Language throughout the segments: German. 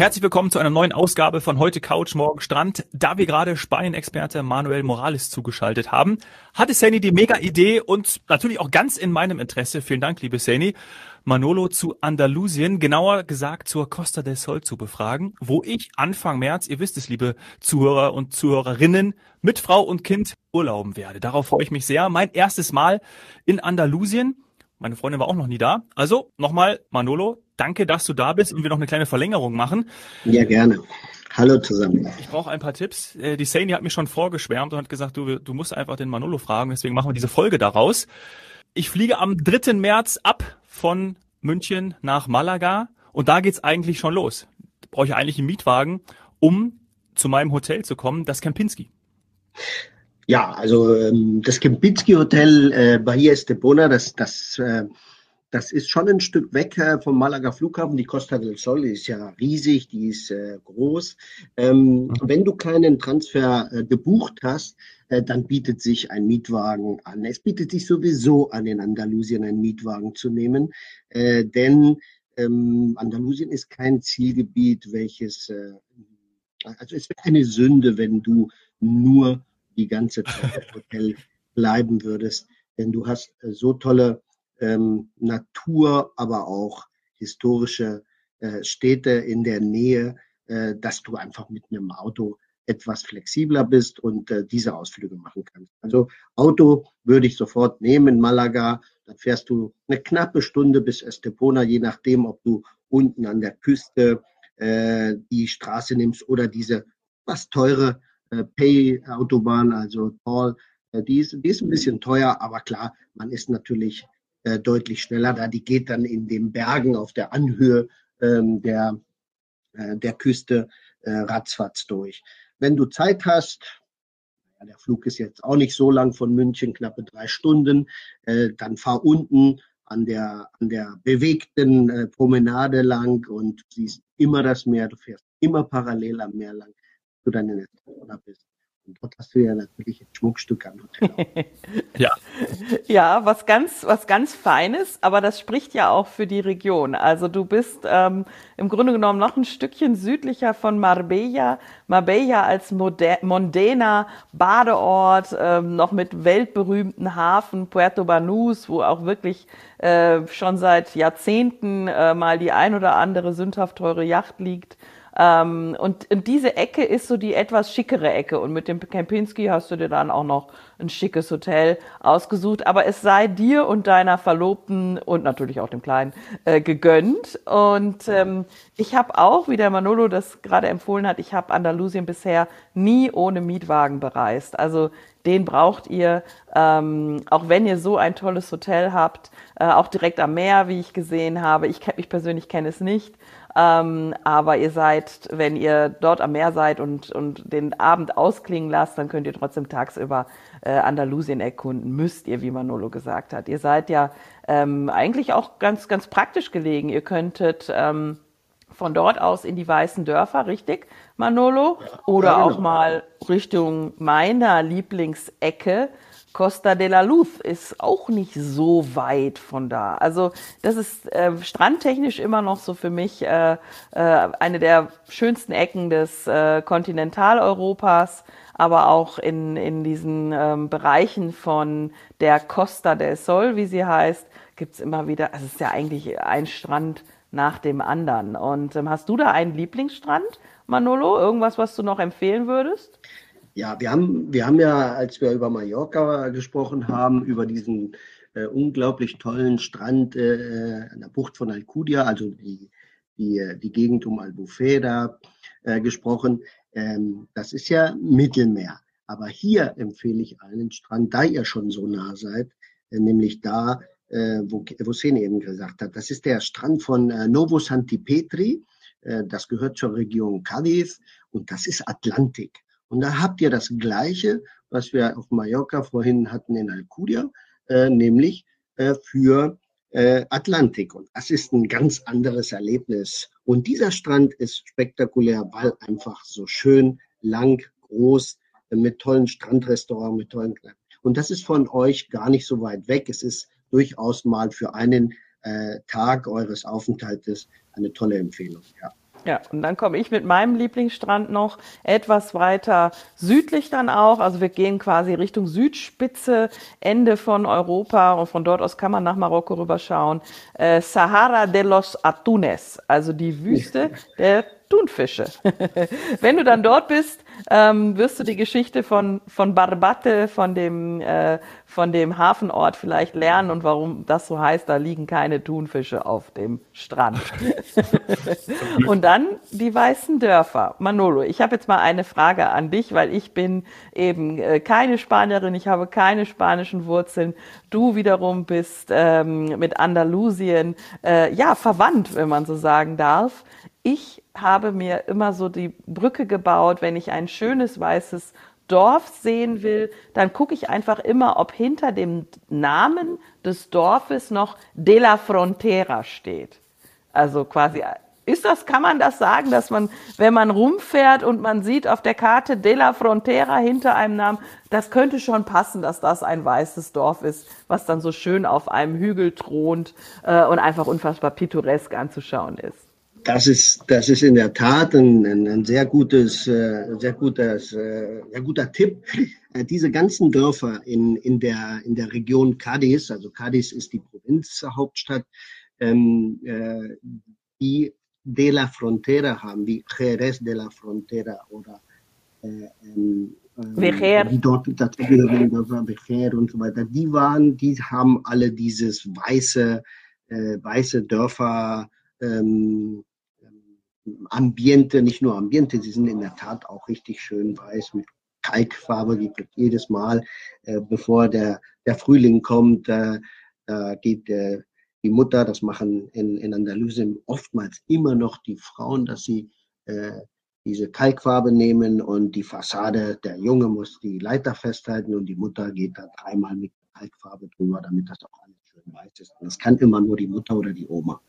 Herzlich willkommen zu einer neuen Ausgabe von heute Couch, morgen Strand. Da wir gerade Spanien-Experte Manuel Morales zugeschaltet haben, hatte Sani die mega Idee und natürlich auch ganz in meinem Interesse, vielen Dank, liebe Sani, Manolo zu Andalusien, genauer gesagt zur Costa del Sol zu befragen, wo ich Anfang März, ihr wisst es, liebe Zuhörer und Zuhörerinnen, mit Frau und Kind urlauben werde. Darauf freue ich mich sehr. Mein erstes Mal in Andalusien. Meine Freundin war auch noch nie da. Also nochmal, Manolo, danke, dass du da bist und wir noch eine kleine Verlängerung machen. Ja, gerne. Hallo zusammen. Ich brauche ein paar Tipps. Äh, die Sani hat mich schon vorgeschwärmt und hat gesagt, du, du musst einfach den Manolo fragen, deswegen machen wir diese Folge daraus. Ich fliege am 3. März ab von München nach Malaga und da geht's eigentlich schon los. Brauche ich eigentlich einen Mietwagen, um zu meinem Hotel zu kommen, das Kempinski. Ja, also ähm, das Kempinski Hotel äh, Bahia Estepona, das, das, äh, das ist schon ein Stück weg äh, vom Malaga Flughafen. Die Costa del Sol ist ja riesig, die ist äh, groß. Ähm, mhm. Wenn du keinen Transfer äh, gebucht hast, äh, dann bietet sich ein Mietwagen an. Es bietet sich sowieso an, in Andalusien einen Mietwagen zu nehmen, äh, denn ähm, Andalusien ist kein Zielgebiet, welches, äh, also es wäre eine Sünde, wenn du nur die ganze Zeit im Hotel bleiben würdest. Denn du hast äh, so tolle ähm, Natur, aber auch historische äh, Städte in der Nähe, äh, dass du einfach mit einem Auto etwas flexibler bist und äh, diese Ausflüge machen kannst. Also Auto würde ich sofort nehmen, Malaga, dann fährst du eine knappe Stunde bis Estepona, je nachdem, ob du unten an der Küste äh, die Straße nimmst oder diese fast teure Pay-Autobahn, also Toll. Äh, die, ist, die ist ein bisschen teuer, aber klar, man ist natürlich äh, deutlich schneller da. Die geht dann in den Bergen auf der Anhöhe ähm, der, äh, der Küste äh, ratzfatz durch. Wenn du Zeit hast, der Flug ist jetzt auch nicht so lang von München, knappe drei Stunden, äh, dann fahr unten an der, an der bewegten äh, Promenade lang und siehst immer das Meer, du fährst immer parallel am Meer lang du in der bist. Und dort hast du ja natürlich ein Schmuckstück am Hotel. ja. Ja, was ganz, was ganz Feines, aber das spricht ja auch für die Region. Also du bist ähm, im Grunde genommen noch ein Stückchen südlicher von Marbella. Marbella als mondäner Badeort, ähm, noch mit weltberühmten Hafen Puerto Banús, wo auch wirklich äh, schon seit Jahrzehnten äh, mal die ein oder andere sündhaft teure Yacht liegt. Ähm, und, und diese Ecke ist so die etwas schickere Ecke. Und mit dem Kempinski hast du dir dann auch noch ein schickes Hotel ausgesucht. Aber es sei dir und deiner Verlobten und natürlich auch dem Kleinen äh, gegönnt. Und ähm, ich habe auch, wie der Manolo das gerade empfohlen hat, ich habe Andalusien bisher nie ohne Mietwagen bereist. Also den braucht ihr, ähm, auch wenn ihr so ein tolles Hotel habt, äh, auch direkt am Meer, wie ich gesehen habe. Ich, ich persönlich kenne es nicht. Ähm, aber ihr seid, wenn ihr dort am Meer seid und, und den Abend ausklingen lasst, dann könnt ihr trotzdem tagsüber äh, Andalusien erkunden. Müsst ihr, wie Manolo gesagt hat. Ihr seid ja ähm, eigentlich auch ganz, ganz praktisch gelegen. Ihr könntet ähm, von dort aus in die weißen Dörfer, richtig, Manolo? Oder ja, genau. auch mal Richtung meiner Lieblingsecke, Costa de la Luz ist auch nicht so weit von da. Also das ist äh, strandtechnisch immer noch so für mich äh, äh, eine der schönsten Ecken des äh, Kontinentaleuropas, aber auch in, in diesen ähm, Bereichen von der Costa del Sol, wie sie heißt, gibt's immer wieder, also es ist ja eigentlich ein Strand nach dem anderen. Und ähm, hast du da einen Lieblingsstrand, Manolo? Irgendwas, was du noch empfehlen würdest? Ja, wir haben, wir haben ja, als wir über Mallorca gesprochen haben, über diesen äh, unglaublich tollen Strand äh, an der Bucht von Alcudia, also die, die, die Gegend um Albufera äh, gesprochen. Ähm, das ist ja Mittelmeer. Aber hier empfehle ich einen Strand, da ihr schon so nah seid, äh, nämlich da, äh, wo, wo Sene eben gesagt hat. Das ist der Strand von äh, Novo Santi Petri. Äh, das gehört zur Region Cadiz und das ist Atlantik. Und da habt ihr das Gleiche, was wir auf Mallorca vorhin hatten in Alcudia, äh, nämlich äh, für äh, Atlantik. Und das ist ein ganz anderes Erlebnis. Und dieser Strand ist spektakulär, weil einfach so schön, lang, groß, äh, mit tollen Strandrestaurants, mit tollen Kneipen. Und das ist von euch gar nicht so weit weg. Es ist durchaus mal für einen äh, Tag eures Aufenthaltes eine tolle Empfehlung. Ja. Ja, und dann komme ich mit meinem Lieblingsstrand noch etwas weiter südlich dann auch. Also wir gehen quasi Richtung Südspitze, Ende von Europa und von dort aus kann man nach Marokko rüberschauen. Äh, Sahara de los Atunes, also die Wüste der Thunfische. Wenn du dann dort bist, ähm, wirst du die Geschichte von, von Barbate, von dem, äh, von dem Hafenort vielleicht lernen und warum das so heißt, da liegen keine Thunfische auf dem Strand. und dann die weißen Dörfer. Manolo, ich habe jetzt mal eine Frage an dich, weil ich bin eben äh, keine Spanierin, ich habe keine spanischen Wurzeln. Du wiederum bist ähm, mit Andalusien äh, ja verwandt, wenn man so sagen darf. Ich habe mir immer so die Brücke gebaut, wenn ich ein schönes weißes Dorf sehen will, dann gucke ich einfach immer, ob hinter dem Namen des Dorfes noch De la Frontera steht. Also quasi, ist das, kann man das sagen, dass man, wenn man rumfährt und man sieht auf der Karte De la Frontera hinter einem Namen, das könnte schon passen, dass das ein weißes Dorf ist, was dann so schön auf einem Hügel thront äh, und einfach unfassbar pittoresk anzuschauen ist. Das ist, das ist in der Tat ein, ein, ein sehr gutes, äh, sehr gutes, äh, sehr guter Tipp. Äh, diese ganzen Dörfer in, in der, in der Region Cadiz, also Cadiz ist die Provinzhauptstadt, ähm, äh, die de la Frontera haben, wie Jerez de la Frontera oder äh, ähm, Vejer. die dort dazugehören, Vejer und so weiter, die waren, die haben alle dieses weiße, äh, weiße Dörfer, ähm, Ambiente, nicht nur Ambiente, sie sind in der Tat auch richtig schön weiß mit Kalkfarbe, die wird jedes Mal, äh, bevor der, der Frühling kommt, äh, da geht äh, die Mutter, das machen in, in Andalusien oftmals immer noch die Frauen, dass sie äh, diese Kalkfarbe nehmen und die Fassade, der Junge muss die Leiter festhalten und die Mutter geht da dreimal mit Kalkfarbe drüber, damit das auch alles schön weiß ist. Und das kann immer nur die Mutter oder die Oma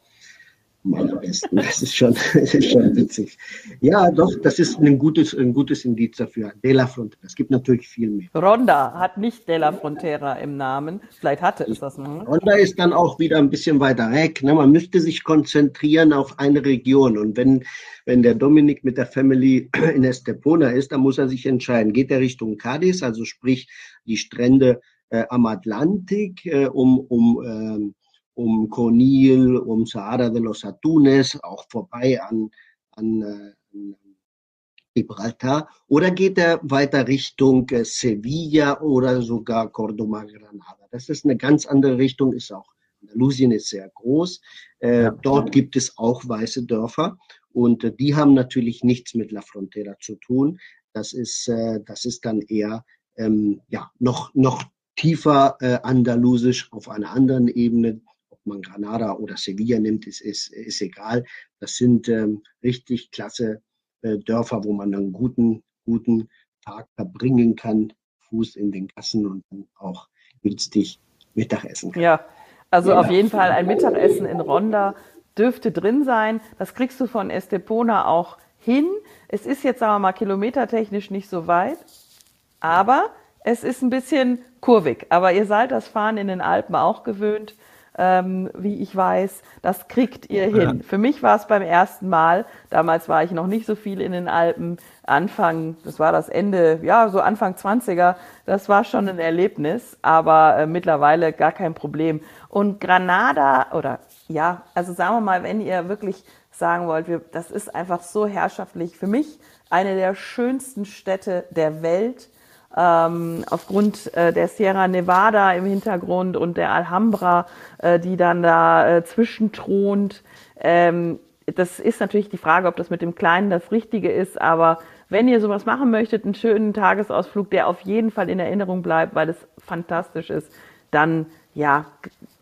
am allerbesten. Das ist schon, das ist schon witzig. Ja, doch, das ist ein gutes, ein gutes Indiz dafür. De la Frontera. Es gibt natürlich viel mehr. Ronda hat nicht De la Frontera im Namen. Vielleicht hatte es das mal. Ronda ist dann auch wieder ein bisschen weiter weg. Ne? Man müsste sich konzentrieren auf eine Region. Und wenn, wenn der Dominik mit der Family in Estepona ist, dann muss er sich entscheiden. Geht er Richtung Cadiz, also sprich die Strände äh, am Atlantik, äh, um, um ähm, um Conil, um Sahara de los Atunes, auch vorbei an, an, äh, an Gibraltar, oder geht er weiter Richtung äh, Sevilla oder sogar Córdoba, Granada? Das ist eine ganz andere Richtung, ist auch Andalusien ist sehr groß. Äh, ja. Dort gibt es auch weiße Dörfer und äh, die haben natürlich nichts mit La Frontera zu tun. Das ist, äh, das ist dann eher ähm, ja, noch, noch tiefer äh, andalusisch auf einer anderen Ebene man Granada oder Sevilla nimmt, ist, ist, ist egal. Das sind ähm, richtig klasse äh, Dörfer, wo man einen guten, guten Tag verbringen kann, Fuß in den Gassen und dann auch günstig Mittagessen kann. Ja, also ja. auf jeden Fall ein Mittagessen in Ronda dürfte drin sein. Das kriegst du von Estepona auch hin. Es ist jetzt, sagen wir mal, kilometertechnisch nicht so weit, aber es ist ein bisschen kurvig. Aber ihr seid das Fahren in den Alpen auch gewöhnt ähm, wie ich weiß. Das kriegt ihr ja. hin. Für mich war es beim ersten Mal, damals war ich noch nicht so viel in den Alpen, Anfang, das war das Ende, ja, so Anfang 20er, das war schon ein Erlebnis, aber äh, mittlerweile gar kein Problem. Und Granada, oder ja, also sagen wir mal, wenn ihr wirklich sagen wollt, wir, das ist einfach so herrschaftlich. Für mich eine der schönsten Städte der Welt ähm, aufgrund äh, der Sierra Nevada im Hintergrund und der Alhambra, äh, die dann da äh, zwischenthront. Ähm, das ist natürlich die Frage, ob das mit dem Kleinen das Richtige ist, aber wenn ihr sowas machen möchtet, einen schönen Tagesausflug, der auf jeden Fall in Erinnerung bleibt, weil es fantastisch ist, dann ja,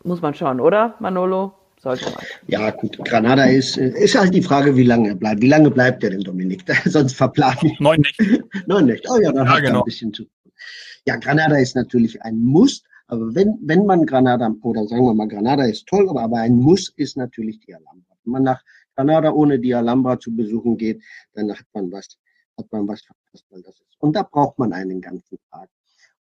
muss man schauen, oder Manolo? Sollte man. Ja, gut. Granada ist, ist halt die Frage, wie lange er bleibt. Wie lange bleibt er denn, Dominik? Sonst verplanen. Neun Nächte. Neun Nächte. Oh ja, dann ja, hat genau. er ein bisschen zu tun. Ja, Granada ist natürlich ein Muss. Aber wenn, wenn man Granada, oder sagen wir mal, Granada ist toll, aber, aber ein Muss ist natürlich die Alhambra. Wenn man nach Granada ohne die Alhambra zu besuchen geht, dann hat man was, hat man was verpasst, weil das ist. Und da braucht man einen ganzen Tag.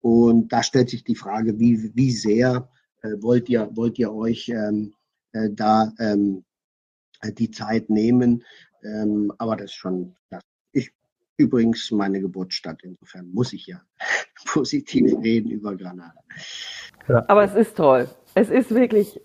Und da stellt sich die Frage, wie, wie sehr äh, wollt ihr, wollt ihr euch ähm, äh, da ähm, äh, die Zeit nehmen. Ähm, aber das ist schon das. Ich übrigens meine Geburtsstadt. Insofern muss ich ja positiv reden über Granada. Ja. Aber es ist toll. Es ist wirklich,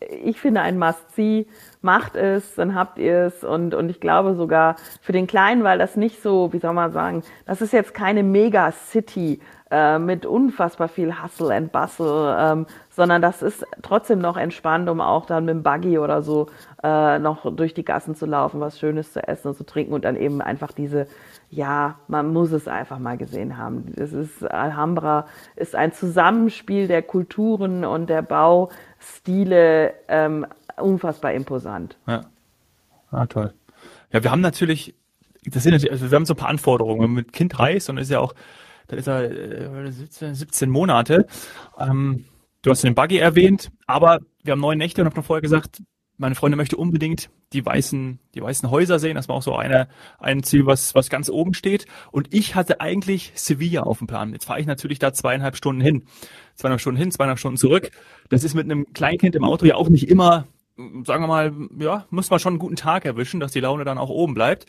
ich finde ein Must-See. Macht es, dann habt ihr es und, und ich glaube sogar für den Kleinen, weil das nicht so, wie soll man sagen, das ist jetzt keine Mega-City, äh, mit unfassbar viel Hustle and Bustle, ähm, sondern das ist trotzdem noch entspannt, um auch dann mit dem Buggy oder so äh, noch durch die Gassen zu laufen, was Schönes zu essen und zu trinken und dann eben einfach diese, ja, man muss es einfach mal gesehen haben. Es ist Alhambra ist ein Zusammenspiel der Kulturen und der Baustile, ähm, unfassbar imposant. Ja. Ah, toll. Ja, wir haben natürlich, das sind also wir haben so ein paar Anforderungen. Wenn man mit Kind reist und ist ja auch da ist er äh, 17, 17 Monate. Ähm, du hast den Buggy erwähnt, aber wir haben neun Nächte und habe noch vorher gesagt, meine Freundin möchte unbedingt die weißen, die weißen Häuser sehen. Das war auch so eine, ein Ziel, was, was ganz oben steht. Und ich hatte eigentlich Sevilla auf dem Plan. Jetzt fahre ich natürlich da zweieinhalb Stunden hin. Zweieinhalb Stunden hin, zweieinhalb Stunden zurück. Das ist mit einem Kleinkind im Auto ja auch nicht immer, sagen wir mal, ja, muss man schon einen guten Tag erwischen, dass die Laune dann auch oben bleibt.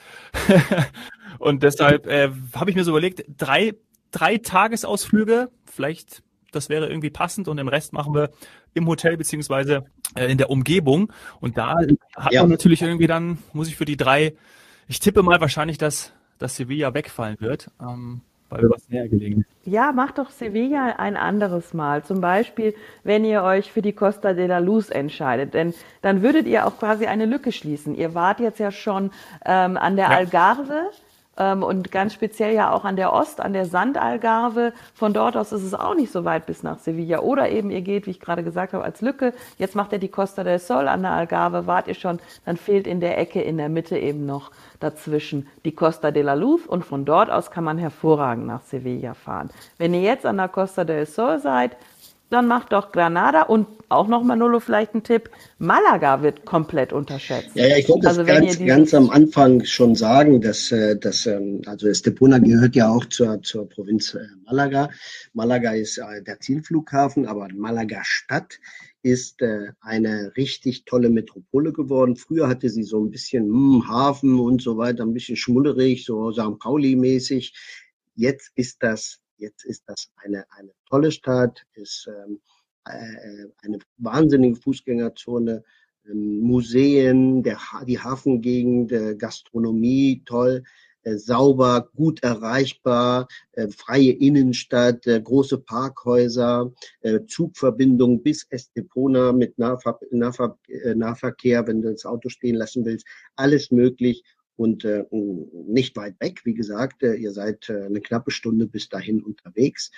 und deshalb äh, habe ich mir so überlegt, drei drei Tagesausflüge, vielleicht das wäre irgendwie passend und den Rest machen wir im Hotel beziehungsweise äh, in der Umgebung. Und da hat ja. man natürlich irgendwie dann, muss ich für die drei, ich tippe mal wahrscheinlich, dass, dass Sevilla wegfallen wird. Ähm, weil wir was näher gelegen Ja, macht doch Sevilla ein anderes Mal. Zum Beispiel, wenn ihr euch für die Costa de la Luz entscheidet. Denn dann würdet ihr auch quasi eine Lücke schließen. Ihr wart jetzt ja schon ähm, an der ja. Algarve und ganz speziell ja auch an der Ost, an der Sandalgarve. Von dort aus ist es auch nicht so weit bis nach Sevilla. Oder eben ihr geht, wie ich gerade gesagt habe, als Lücke. Jetzt macht ihr die Costa del Sol an der Algarve, wart ihr schon, dann fehlt in der Ecke in der Mitte eben noch dazwischen die Costa de la Luz und von dort aus kann man hervorragend nach Sevilla fahren. Wenn ihr jetzt an der Costa del Sol seid, dann macht doch Granada und auch noch Manolo vielleicht ein Tipp, Malaga wird komplett unterschätzt. Ja, ja ich wollte also das ganz, ganz am Anfang schon sagen, dass, äh, dass ähm, also Estepona gehört ja auch zur, zur Provinz äh, Malaga. Malaga ist äh, der Zielflughafen, aber Malaga Stadt ist eine richtig tolle Metropole geworden. Früher hatte sie so ein bisschen hm, Hafen und so weiter, ein bisschen schmudderig, so St. Pauli-mäßig. Jetzt ist das Jetzt ist das eine, eine tolle Stadt, ist ähm, äh, eine wahnsinnige Fußgängerzone, ähm, Museen, der, die Hafengegend, äh, Gastronomie, toll, äh, sauber, gut erreichbar, äh, freie Innenstadt, äh, große Parkhäuser, äh, Zugverbindung bis Estepona mit Nahver Nahver Nahverkehr, wenn du das Auto stehen lassen willst, alles möglich und äh, nicht weit weg. Wie gesagt, äh, ihr seid äh, eine knappe Stunde bis dahin unterwegs,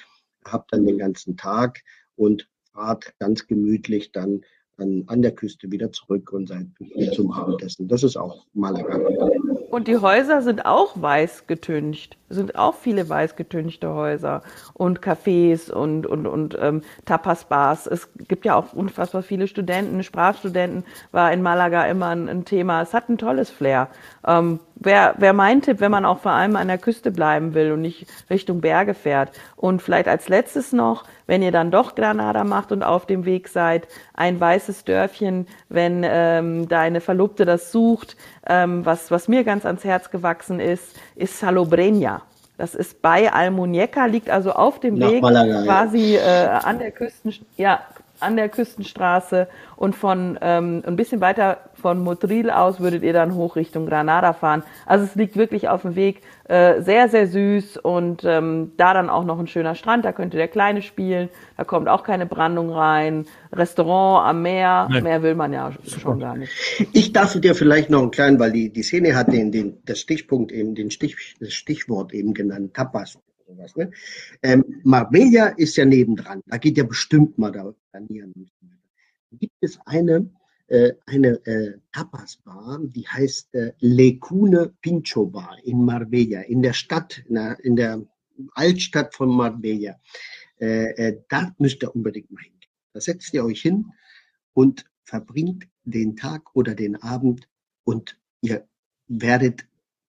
habt dann den ganzen Tag und fahrt ganz gemütlich dann an, an der Küste wieder zurück und seid zum Abendessen. Das ist auch Malaga. Und die Häuser sind auch weiß getüncht. Es sind auch viele weiß getünchte Häuser und Cafés und, und, und ähm, Tapas-Bars. Es gibt ja auch unfassbar viele Studenten. Sprachstudenten war in Malaga immer ein, ein Thema. Es hat ein tolles Flair. Ähm, Wäre wär mein Tipp, wenn man auch vor allem an der Küste bleiben will und nicht Richtung Berge fährt. Und vielleicht als letztes noch, wenn ihr dann doch Granada macht und auf dem Weg seid, ein weißes Dörfchen, wenn ähm, deine Verlobte das sucht, ähm, was, was mir ganz ans Herz gewachsen ist, ist Salobreña. Das ist bei Almuñeca, liegt also auf dem Nach Weg Malaga, quasi ja. äh, an der Küsten, ja, an der Küstenstraße und von ähm, ein bisschen weiter von Motril aus würdet ihr dann hoch Richtung Granada fahren. Also es liegt wirklich auf dem Weg, äh, sehr, sehr süß und ähm, da dann auch noch ein schöner Strand, da könnte der Kleine spielen, da kommt auch keine Brandung rein, Restaurant am Meer, Nein. mehr will man ja schon gar nicht. Ich darf dir vielleicht noch einen kleinen, weil die, die Szene hat den, den, das Stichpunkt eben, den Stich, das Stichwort eben genannt, Tapas sowas. Ne? Ähm, Marbella ist ja nebendran. Da geht ja bestimmt mal da planieren. Gibt es eine, äh, eine äh, Tapas-Bar, die heißt äh, Lecune Pincho Bar in Marbella, in der Stadt, in der, in der Altstadt von Marbella. Äh, äh, da müsst ihr unbedingt mal hingehen. Da setzt ihr euch hin und verbringt den Tag oder den Abend und ihr werdet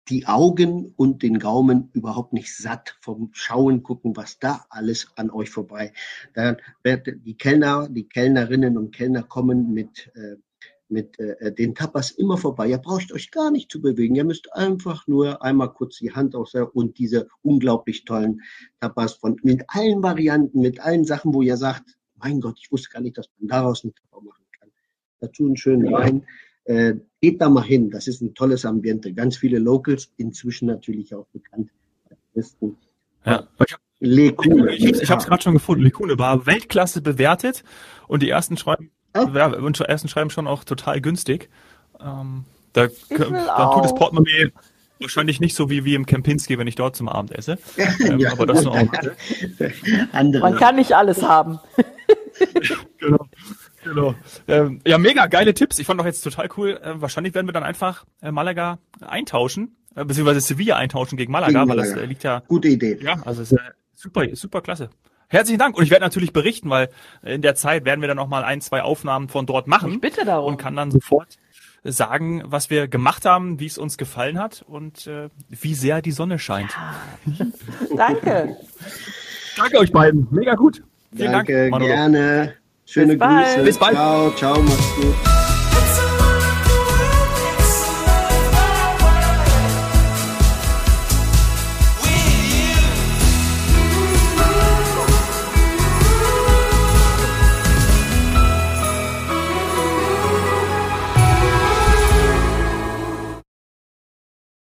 die Augen und den Gaumen überhaupt nicht satt vom Schauen, gucken, was da alles an euch vorbei. Dann wird die Kellner, die Kellnerinnen und Kellner kommen mit äh, mit äh, den Tapas immer vorbei. Ihr braucht euch gar nicht zu bewegen. Ihr müsst einfach nur einmal kurz die Hand aus und diese unglaublich tollen Tapas von mit allen Varianten, mit allen Sachen, wo ihr sagt, mein Gott, ich wusste gar nicht, dass man daraus einen Tapa machen kann. Dazu einen schönen Wein. Äh, geht da mal hin. Das ist ein tolles Ambiente. Ganz viele Locals, inzwischen natürlich auch bekannt. Ja, ich habe Lekune. Ich, ich habe es gerade schon gefunden. Lekune war Weltklasse bewertet und die ersten schreiben, ja, und ersten schreiben schon auch total günstig. Ähm, da, da tut das Portemonnaie wahrscheinlich nicht so wie, wie im Kempinski, wenn ich dort zum Abend esse. Ähm, ja, aber das noch auch. Andere. Man kann nicht alles haben. genau. Genau. Ähm, ja, mega geile Tipps. Ich fand doch jetzt total cool. Äh, wahrscheinlich werden wir dann einfach äh, Malaga eintauschen, äh, beziehungsweise Sevilla eintauschen gegen Malaga, gegen Malaga. weil das äh, liegt ja. Gute Idee. Ja, also ist, äh, super, super klasse. Herzlichen Dank und ich werde natürlich berichten, weil in der Zeit werden wir dann noch mal ein, zwei Aufnahmen von dort machen. Ich bitte darum. Und kann dann sofort sagen, was wir gemacht haben, wie es uns gefallen hat und äh, wie sehr die Sonne scheint. Ja. Danke. Danke euch beiden. Mega gut. Vielen Danke, Dank. Manolo. Gerne. Schöne Bis Grüße. Bis bald. Ciao, ciao, mach's gut.